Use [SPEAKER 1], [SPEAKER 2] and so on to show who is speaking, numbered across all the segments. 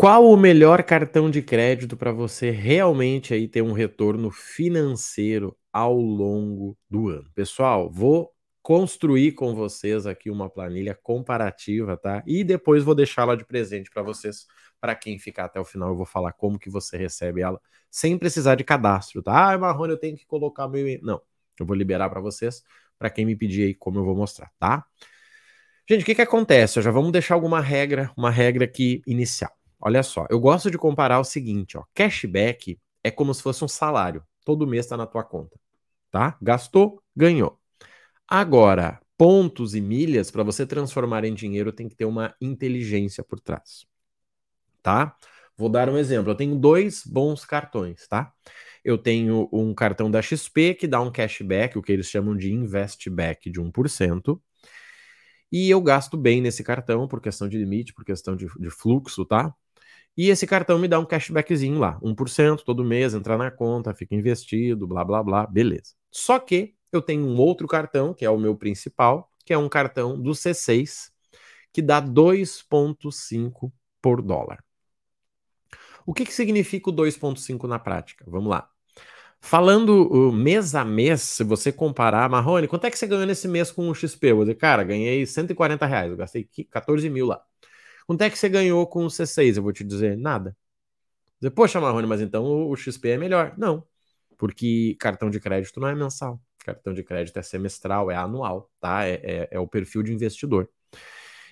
[SPEAKER 1] Qual o melhor cartão de crédito para você realmente aí ter um retorno financeiro ao longo do ano? Pessoal, vou construir com vocês aqui uma planilha comparativa, tá? E depois vou deixá-la de presente para vocês, para quem ficar até o final, eu vou falar como que você recebe ela sem precisar de cadastro, tá? Ah, Marrone, eu tenho que colocar meu Não, eu vou liberar para vocês, para quem me pedir aí como eu vou mostrar, tá? Gente, o que que acontece? Já vamos deixar alguma regra, uma regra aqui inicial. Olha só, eu gosto de comparar o seguinte, ó, cashback é como se fosse um salário, todo mês está na tua conta, tá? Gastou, ganhou. Agora, pontos e milhas para você transformar em dinheiro tem que ter uma inteligência por trás, tá? Vou dar um exemplo. Eu tenho dois bons cartões, tá? Eu tenho um cartão da XP que dá um cashback, o que eles chamam de investback de 1%. E eu gasto bem nesse cartão por questão de limite, por questão de, de fluxo, tá? E esse cartão me dá um cashbackzinho lá, 1% todo mês, entrar na conta, fica investido, blá blá blá, beleza. Só que eu tenho um outro cartão, que é o meu principal, que é um cartão do C6, que dá 2,5 por dólar. O que, que significa o 2,5 na prática? Vamos lá. Falando uh, mês a mês, se você comparar, Marrone, quanto é que você ganhou nesse mês com o XP? Eu vou dizer, cara, ganhei 140 reais, eu gastei 14 mil lá. Quanto é que você ganhou com o C6? Eu vou te dizer nada. Dizer, Poxa, Marrone, mas então o XP é melhor. Não, porque cartão de crédito não é mensal. Cartão de crédito é semestral, é anual, tá? É, é, é o perfil de investidor.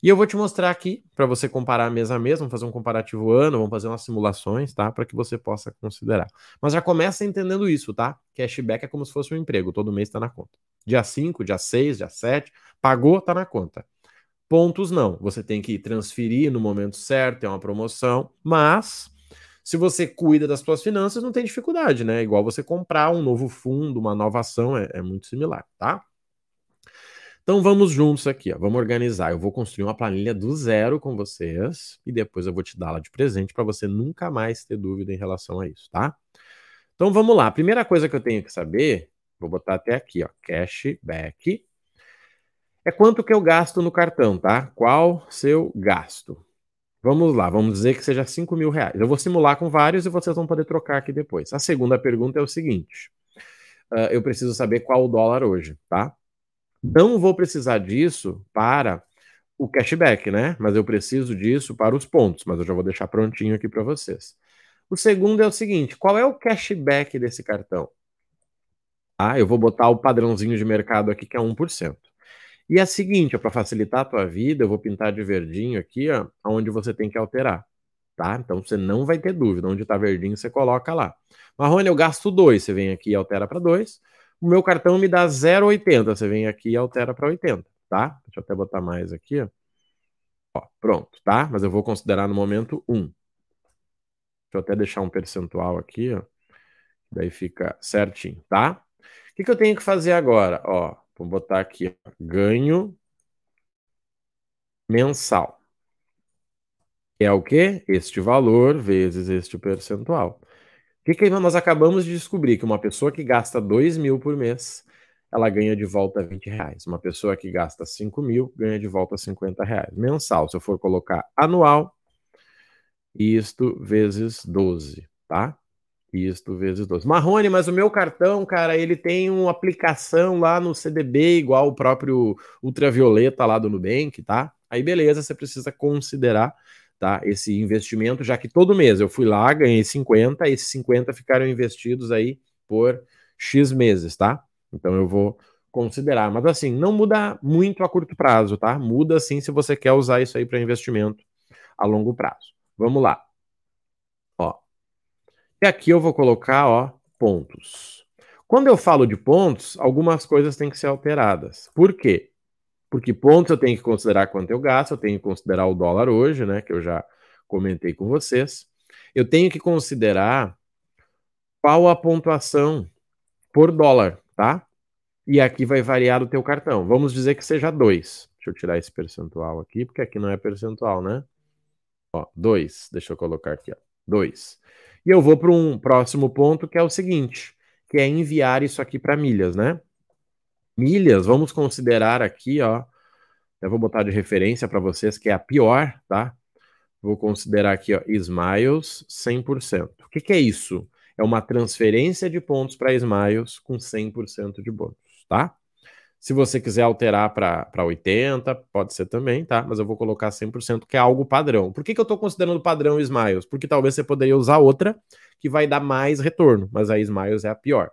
[SPEAKER 1] E eu vou te mostrar aqui, para você comparar mês a mês, vamos fazer um comparativo ano, vamos fazer umas simulações, tá? Para que você possa considerar. Mas já começa entendendo isso, tá? Cashback é como se fosse um emprego, todo mês está na conta. Dia 5, dia 6, dia 7, pagou, está na conta. Pontos não. Você tem que transferir no momento certo, é uma promoção, mas se você cuida das suas finanças, não tem dificuldade, né? Igual você comprar um novo fundo, uma nova ação, é, é muito similar, tá? Então vamos juntos aqui, ó. Vamos organizar. Eu vou construir uma planilha do zero com vocês e depois eu vou te dar ela de presente para você nunca mais ter dúvida em relação a isso, tá? Então vamos lá. Primeira coisa que eu tenho que saber, vou botar até aqui, ó, cashback é quanto que eu gasto no cartão, tá? Qual seu gasto? Vamos lá, vamos dizer que seja 5 mil reais. Eu vou simular com vários e vocês vão poder trocar aqui depois. A segunda pergunta é o seguinte: uh, eu preciso saber qual o dólar hoje, tá? Não vou precisar disso para o cashback, né? Mas eu preciso disso para os pontos, mas eu já vou deixar prontinho aqui para vocês. O segundo é o seguinte: qual é o cashback desse cartão? Ah, eu vou botar o padrãozinho de mercado aqui, que é 1%. E é a seguinte, para facilitar a tua vida, eu vou pintar de verdinho aqui, ó, onde você tem que alterar, tá? Então você não vai ter dúvida, onde está verdinho você coloca lá. Marrone, eu gasto 2, você vem aqui e altera para 2. O meu cartão me dá 0,80, você vem aqui e altera para 80, tá? Deixa eu até botar mais aqui, ó. ó. Pronto, tá? Mas eu vou considerar no momento 1. Deixa eu até deixar um percentual aqui, ó. Daí fica certinho, tá? O que, que eu tenho que fazer agora? Ó, Vou botar aqui, ganho mensal. É o quê? Este valor vezes este percentual. O que, que nós acabamos de descobrir? Que uma pessoa que gasta 2 mil por mês, ela ganha de volta 20 reais. Uma pessoa que gasta 5 mil, ganha de volta 50 reais. Mensal, se eu for colocar anual, isto vezes 12, tá? Isto vezes 12. Marrone, mas o meu cartão, cara, ele tem uma aplicação lá no CDB, igual o próprio ultravioleta lá do Nubank, tá? Aí beleza, você precisa considerar tá, esse investimento, já que todo mês eu fui lá, ganhei 50, esses 50 ficaram investidos aí por X meses, tá? Então eu vou considerar. Mas assim, não muda muito a curto prazo, tá? Muda sim se você quer usar isso aí para investimento a longo prazo. Vamos lá. E aqui eu vou colocar, ó, pontos. Quando eu falo de pontos, algumas coisas têm que ser alteradas. Por quê? Porque pontos eu tenho que considerar quanto eu gasto, eu tenho que considerar o dólar hoje, né, que eu já comentei com vocês. Eu tenho que considerar qual a pontuação por dólar, tá? E aqui vai variar o teu cartão. Vamos dizer que seja 2. Deixa eu tirar esse percentual aqui, porque aqui não é percentual, né? Ó, 2. Deixa eu colocar aqui, ó. 2. E eu vou para um próximo ponto que é o seguinte, que é enviar isso aqui para milhas, né? Milhas, vamos considerar aqui, ó, eu vou botar de referência para vocês que é a pior, tá? Vou considerar aqui, ó, Smiles 100%. O que, que é isso? É uma transferência de pontos para Smiles com 100% de bônus, tá? Se você quiser alterar para 80, pode ser também, tá? Mas eu vou colocar 100%, que é algo padrão. Por que, que eu estou considerando padrão Smiles? Porque talvez você poderia usar outra que vai dar mais retorno, mas a Smiles é a pior.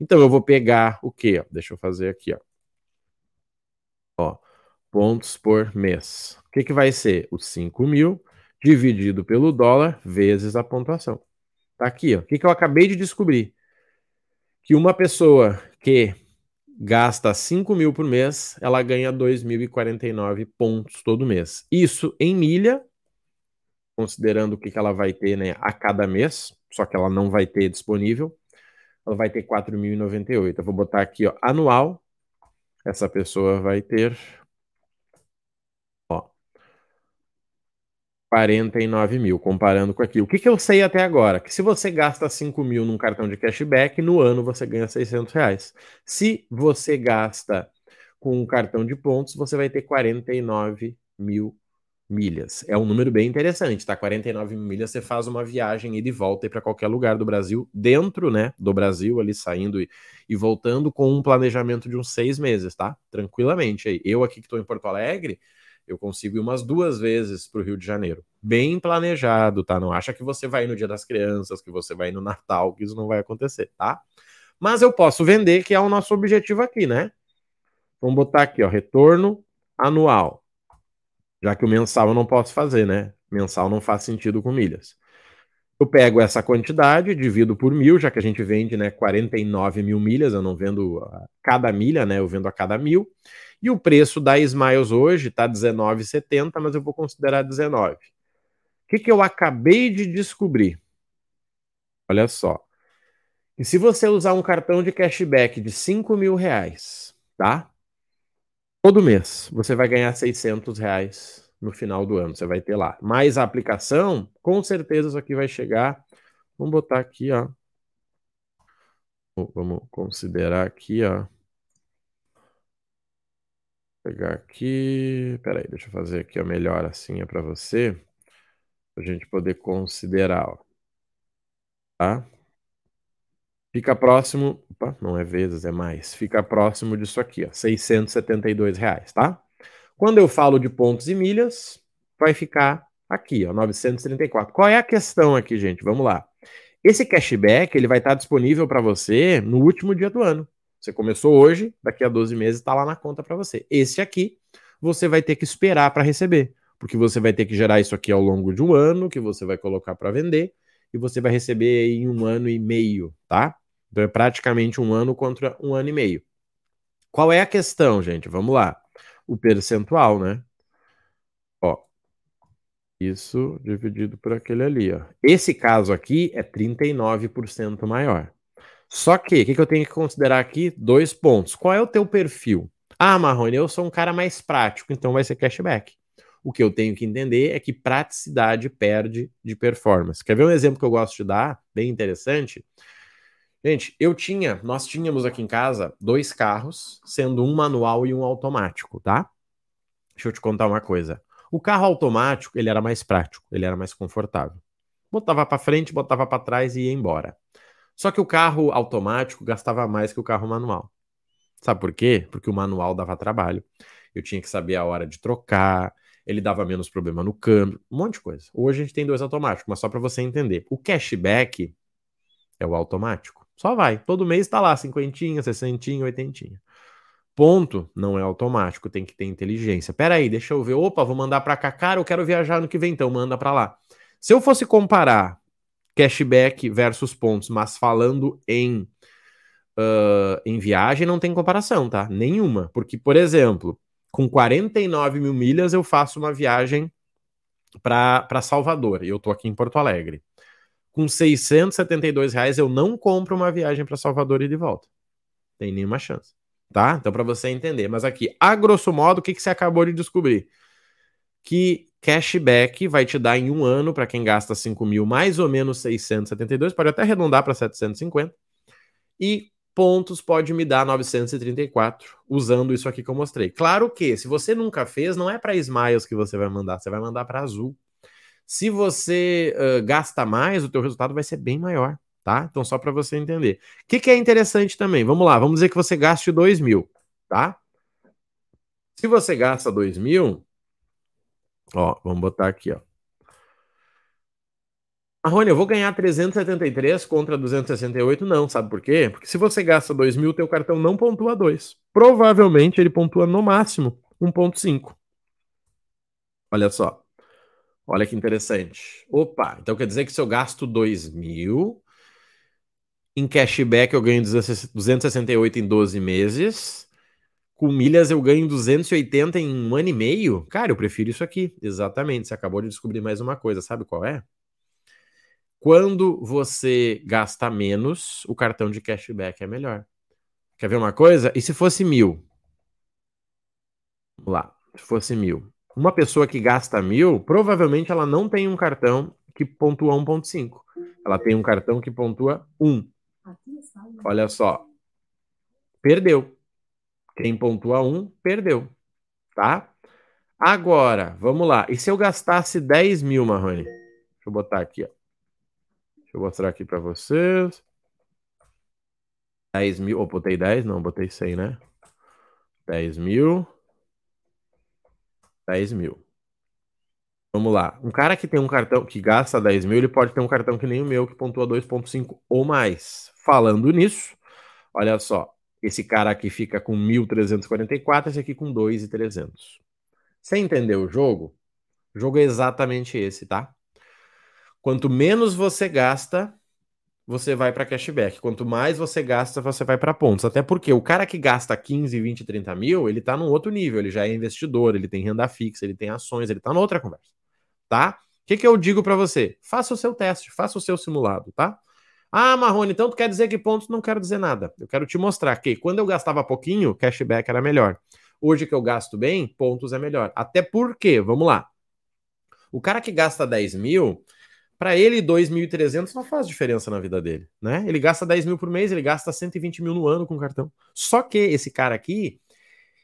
[SPEAKER 1] Então eu vou pegar o quê? Deixa eu fazer aqui, ó. ó pontos por mês. O que, que vai ser? Os 5 mil dividido pelo dólar vezes a pontuação. Tá aqui, ó. O que, que eu acabei de descobrir? Que uma pessoa que gasta 5 mil por mês, ela ganha 2.049 pontos todo mês. Isso em milha, considerando o que, ela vai ter né, a cada mês, só que ela não vai ter disponível, ela vai ter 4.098. Eu vou botar aqui, ó, anual, essa pessoa vai ter 49 mil, comparando com aqui. O que, que eu sei até agora? Que se você gasta 5 mil num cartão de cashback, no ano você ganha 600 reais. Se você gasta com um cartão de pontos, você vai ter 49 mil milhas. É um número bem interessante, tá? 49 mil milhas, você faz uma viagem e de volta para qualquer lugar do Brasil, dentro, né, do Brasil, ali saindo e, e voltando com um planejamento de uns seis meses, tá? Tranquilamente aí. Eu aqui que estou em Porto Alegre, eu consigo ir umas duas vezes para o Rio de Janeiro. Bem planejado, tá? Não acha que você vai no Dia das Crianças, que você vai no Natal, que isso não vai acontecer, tá? Mas eu posso vender, que é o nosso objetivo aqui, né? Vamos botar aqui, ó, retorno anual. Já que o mensal eu não posso fazer, né? Mensal não faz sentido com milhas. Eu pego essa quantidade, divido por mil, já que a gente vende né, 49 mil milhas, eu não vendo cada milha, né? Eu vendo a cada mil. E o preço da Smiles hoje está R$19,70, mas eu vou considerar 19. O que, que eu acabei de descobrir? Olha só. E se você usar um cartão de cashback de 5 mil reais, tá? Todo mês você vai ganhar 600 reais no final do ano. Você vai ter lá. Mais a aplicação, com certeza isso aqui vai chegar. Vamos botar aqui, ó. Vamos considerar aqui, ó. Pegar aqui. Peraí, deixa eu fazer aqui a melhor assim para você. Pra gente poder considerar, ó. Tá? Fica próximo, opa, não é vezes, é mais. Fica próximo disso aqui, ó, 672 reais, tá? Quando eu falo de pontos e milhas, vai ficar aqui, ó, 934. Qual é a questão aqui, gente? Vamos lá. Esse cashback, ele vai estar disponível para você no último dia do ano. Você começou hoje, daqui a 12 meses está lá na conta para você. Esse aqui, você vai ter que esperar para receber, porque você vai ter que gerar isso aqui ao longo de um ano, que você vai colocar para vender, e você vai receber em um ano e meio, tá? Então é praticamente um ano contra um ano e meio. Qual é a questão, gente? Vamos lá o percentual, né? Ó, isso dividido por aquele ali, ó. Esse caso aqui é 39% maior. Só que, o que, que eu tenho que considerar aqui? Dois pontos. Qual é o teu perfil? Ah, Marrone, eu sou um cara mais prático, então vai ser cashback. O que eu tenho que entender é que praticidade perde de performance. Quer ver um exemplo que eu gosto de dar, bem interessante? Gente, eu tinha, nós tínhamos aqui em casa dois carros, sendo um manual e um automático, tá? Deixa eu te contar uma coisa. O carro automático, ele era mais prático, ele era mais confortável. Botava para frente, botava para trás e ia embora. Só que o carro automático gastava mais que o carro manual. Sabe por quê? Porque o manual dava trabalho. Eu tinha que saber a hora de trocar, ele dava menos problema no câmbio, um monte de coisa. Hoje a gente tem dois automáticos, mas só para você entender. O cashback é o automático. Só vai. Todo mês está lá, cinquentinha, sessentinha, oitentinha. Ponto não é automático, tem que ter inteligência. Pera aí, deixa eu ver. Opa, vou mandar para cá, cara, eu quero viajar no que vem, então manda para lá. Se eu fosse comparar cashback versus pontos, mas falando em uh, em viagem, não tem comparação, tá? Nenhuma. Porque, por exemplo, com 49 mil milhas eu faço uma viagem para Salvador e eu tô aqui em Porto Alegre com 672 reais eu não compro uma viagem para Salvador e de volta. Tem nenhuma chance. Tá? Então, para você entender. Mas aqui, a grosso modo, o que, que você acabou de descobrir? Que cashback vai te dar em um ano, para quem gasta 5 mil, mais ou menos 672, pode até arredondar para 750. E pontos pode me dar 934, usando isso aqui que eu mostrei. Claro que, se você nunca fez, não é para Smiles que você vai mandar, você vai mandar para Azul. Se você uh, gasta mais, o teu resultado vai ser bem maior, tá? Então, só para você entender. O que, que, é interessante também? Vamos lá, vamos dizer que você gaste 2 mil, tá? Se você gasta 2 mil, ó, vamos botar aqui, ó. Marrone, eu vou ganhar 373 contra 268? Não, sabe por quê? Porque se você gasta 2 mil, teu cartão não pontua 2. Provavelmente ele pontua no máximo 1.5. Olha só. Olha que interessante. Opa, então quer dizer que se eu gasto 2 mil, em cashback eu ganho 268 em 12 meses, com milhas eu ganho 280 em um ano e meio? Cara, eu prefiro isso aqui. Exatamente, você acabou de descobrir mais uma coisa, sabe qual é? Quando você gasta menos, o cartão de cashback é melhor. Quer ver uma coisa? E se fosse mil? Vamos lá, se fosse mil uma pessoa que gasta mil, provavelmente ela não tem um cartão que pontua 1.5. Ela tem um cartão que pontua 1. Olha só. Perdeu. Quem pontua 1, perdeu. Tá? Agora, vamos lá. E se eu gastasse 10 mil, Marrone? Deixa eu botar aqui, ó. Deixa eu mostrar aqui para vocês. 10 mil. Oh, botei 10? Não, botei 100, né? 10 mil. 10 mil. Vamos lá. Um cara que tem um cartão que gasta 10 mil, ele pode ter um cartão que nem o meu, que pontua 2,5 ou mais. Falando nisso, olha só. Esse cara aqui fica com 1.344, esse aqui com 2.300. Você entendeu o jogo? O jogo é exatamente esse, tá? Quanto menos você gasta, você vai para cashback. Quanto mais você gasta, você vai para pontos. Até porque o cara que gasta 15, 20, 30 mil, ele está num outro nível. Ele já é investidor, ele tem renda fixa, ele tem ações, ele está noutra conversa. Tá? O que, que eu digo para você? Faça o seu teste, faça o seu simulado, tá? Ah, Marrone, então tu quer dizer que pontos? Não quero dizer nada. Eu quero te mostrar que quando eu gastava pouquinho, cashback era melhor. Hoje que eu gasto bem, pontos é melhor. Até porque, vamos lá. O cara que gasta 10 mil, para ele, 2.300 não faz diferença na vida dele, né? Ele gasta 10 mil por mês, ele gasta 120 mil no ano com cartão. Só que esse cara aqui,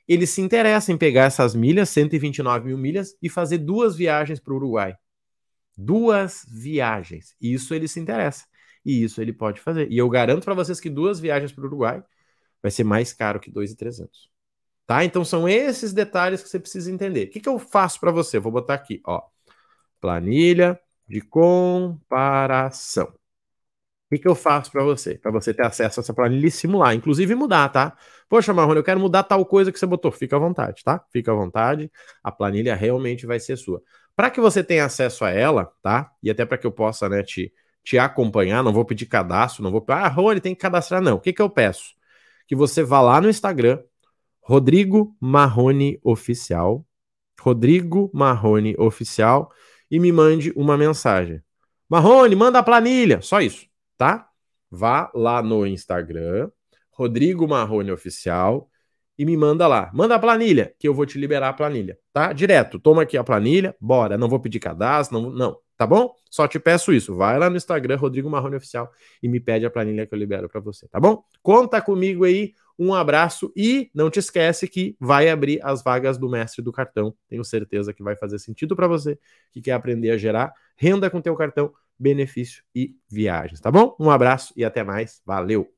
[SPEAKER 1] ele se interessa em pegar essas milhas, 129 mil milhas, e fazer duas viagens para o Uruguai. Duas viagens. Isso ele se interessa. E isso ele pode fazer. E eu garanto para vocês que duas viagens para o Uruguai vai ser mais caro que 2.300. Tá? Então são esses detalhes que você precisa entender. O que, que eu faço para você? vou botar aqui, ó. Planilha de comparação. O que, que eu faço para você? Para você ter acesso a essa planilha e simular, inclusive mudar, tá? Poxa, Marrone, eu quero mudar tal coisa que você botou. Fica à vontade, tá? Fica à vontade. A planilha realmente vai ser sua. Para que você tenha acesso a ela, tá? E até para que eu possa, né, te, te acompanhar, não vou pedir cadastro, não vou. Ah, Rony, tem que cadastrar, não. O que, que eu peço? Que você vá lá no Instagram, Rodrigo Marrone Oficial. Rodrigo Marrone Oficial e me mande uma mensagem. Marrone, manda a planilha. Só isso, tá? Vá lá no Instagram, Rodrigo Marrone Oficial, e me manda lá. Manda a planilha, que eu vou te liberar a planilha, tá? Direto. Toma aqui a planilha, bora. Não vou pedir cadastro, não, não. Tá bom? Só te peço isso. Vai lá no Instagram, Rodrigo Marrone Oficial, e me pede a planilha que eu libero para você, tá bom? Conta comigo aí. Um abraço e não te esquece que vai abrir as vagas do mestre do cartão. Tenho certeza que vai fazer sentido para você que quer aprender a gerar renda com teu cartão, benefício e viagens, tá bom? Um abraço e até mais. Valeu.